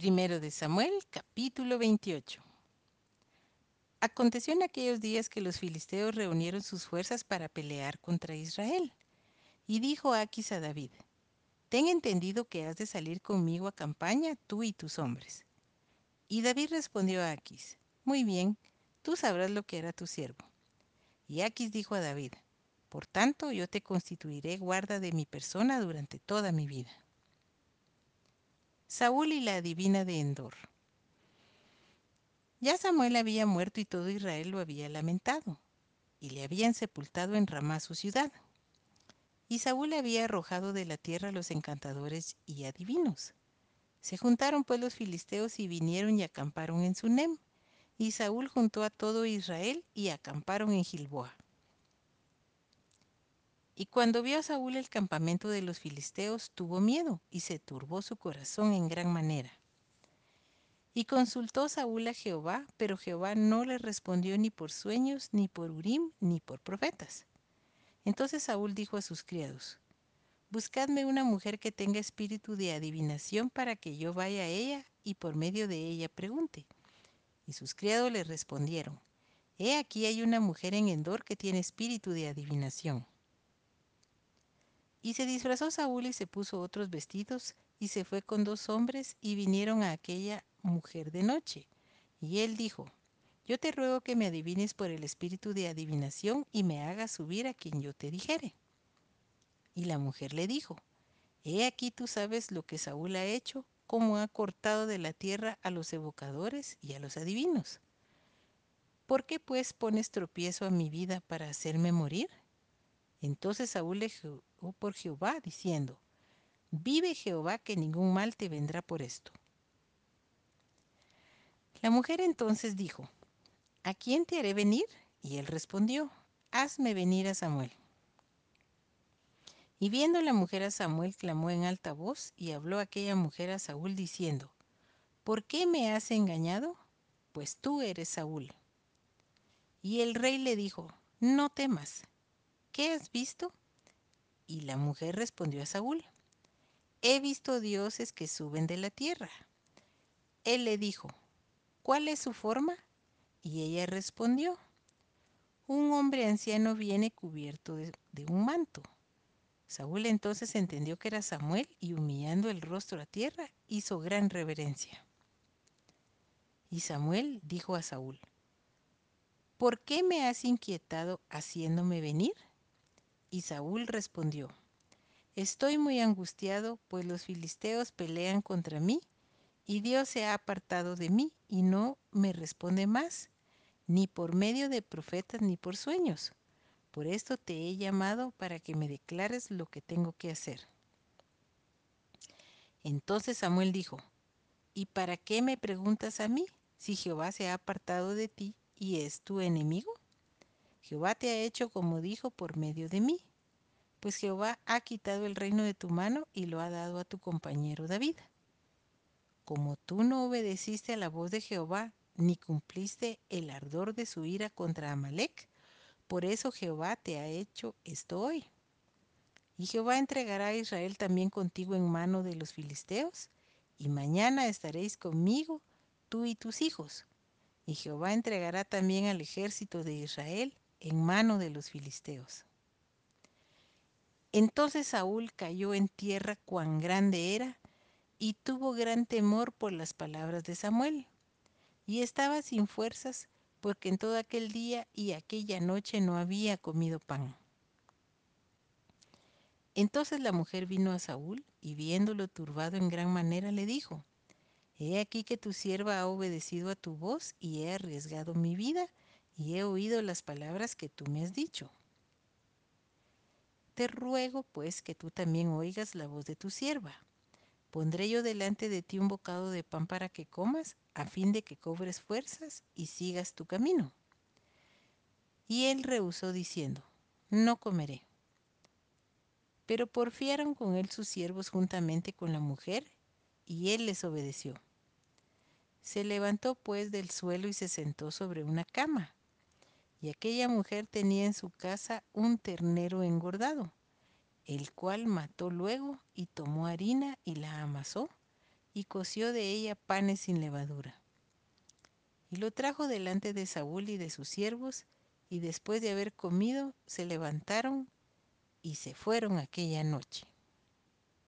Primero de Samuel, capítulo 28. Aconteció en aquellos días que los filisteos reunieron sus fuerzas para pelear contra Israel. Y dijo Aquis a David, Ten entendido que has de salir conmigo a campaña, tú y tus hombres. Y David respondió a Aquis, Muy bien, tú sabrás lo que hará tu siervo. Y Aquis dijo a David, Por tanto yo te constituiré guarda de mi persona durante toda mi vida. Saúl y la adivina de Endor. Ya Samuel había muerto y todo Israel lo había lamentado, y le habían sepultado en Ramá su ciudad. Y Saúl había arrojado de la tierra a los encantadores y adivinos. Se juntaron pues los filisteos y vinieron y acamparon en Sunem, y Saúl juntó a todo Israel y acamparon en Gilboa. Y cuando vio a Saúl el campamento de los filisteos, tuvo miedo y se turbó su corazón en gran manera. Y consultó Saúl a Jehová, pero Jehová no le respondió ni por sueños, ni por Urim, ni por profetas. Entonces Saúl dijo a sus criados, Buscadme una mujer que tenga espíritu de adivinación para que yo vaya a ella y por medio de ella pregunte. Y sus criados le respondieron, He aquí hay una mujer en Endor que tiene espíritu de adivinación. Y se disfrazó Saúl y se puso otros vestidos, y se fue con dos hombres, y vinieron a aquella mujer de noche. Y él dijo, Yo te ruego que me adivines por el espíritu de adivinación, y me hagas subir a quien yo te dijere. Y la mujer le dijo, He aquí tú sabes lo que Saúl ha hecho, cómo ha cortado de la tierra a los evocadores y a los adivinos. ¿Por qué pues pones tropiezo a mi vida para hacerme morir? Entonces Saúl le juró por Jehová, diciendo, Vive Jehová que ningún mal te vendrá por esto. La mujer entonces dijo, ¿A quién te haré venir? Y él respondió, Hazme venir a Samuel. Y viendo la mujer a Samuel, clamó en alta voz, y habló aquella mujer a Saúl diciendo, ¿Por qué me has engañado? Pues tú eres Saúl. Y el rey le dijo, No temas. ¿Qué has visto? Y la mujer respondió a Saúl, He visto dioses que suben de la tierra. Él le dijo, ¿Cuál es su forma? Y ella respondió, Un hombre anciano viene cubierto de, un manto. Saúl entonces entendió que era Samuel y humillando el rostro a tierra hizo gran reverencia. Y Samuel dijo a Saúl, ¿Por qué me has inquietado haciéndome venir? Y Saúl respondió, Estoy muy angustiado, pues los filisteos pelean contra mí, y Dios se ha apartado de mí y no me responde más, ni por medio de profetas ni por sueños. Por esto te he llamado para que me declares lo que tengo que hacer. Entonces Samuel dijo, ¿Y para qué me preguntas a mí si Jehová se ha apartado de ti y es tu enemigo? Jehová te ha hecho como dijo por medio de mí, pues Jehová ha quitado el reino de tu mano y lo ha dado a tu compañero David. Como tú no obedeciste a la voz de Jehová, ni cumpliste el ardor de su ira contra Amalek, por eso Jehová te ha hecho esto hoy. Y Jehová entregará a Israel también contigo en mano de los filisteos, y mañana estaréis conmigo, tú y tus hijos. Y Jehová entregará también al ejército de Israel en mano de los filisteos. Entonces Saúl cayó en tierra cuán grande era, y tuvo gran temor por las palabras de Samuel, y estaba sin fuerzas, porque en todo aquel día y aquella noche no había comido pan. Entonces la mujer vino a Saúl, y viéndolo turbado en gran manera, le dijo, He aquí que tu sierva ha obedecido a tu voz, y he arriesgado mi vida, y he oído las palabras que tú me has dicho. Te ruego, pues, que tú también oigas la voz de tu sierva. Pondré yo delante de ti un bocado de pan para que comas, a fin de que cobres fuerzas y sigas tu camino. Y él rehusó diciendo, No comeré. Pero porfiaron con él sus siervos juntamente con la mujer, y él les obedeció. Se levantó pues del suelo y se sentó sobre una cama. Y aquella mujer tenía en su casa un ternero engordado, el cual mató luego y tomó harina y la amasó, y coció de ella panes sin levadura. Y lo trajo delante de Saúl y de sus siervos, y después de haber comido se levantaron y se fueron aquella noche.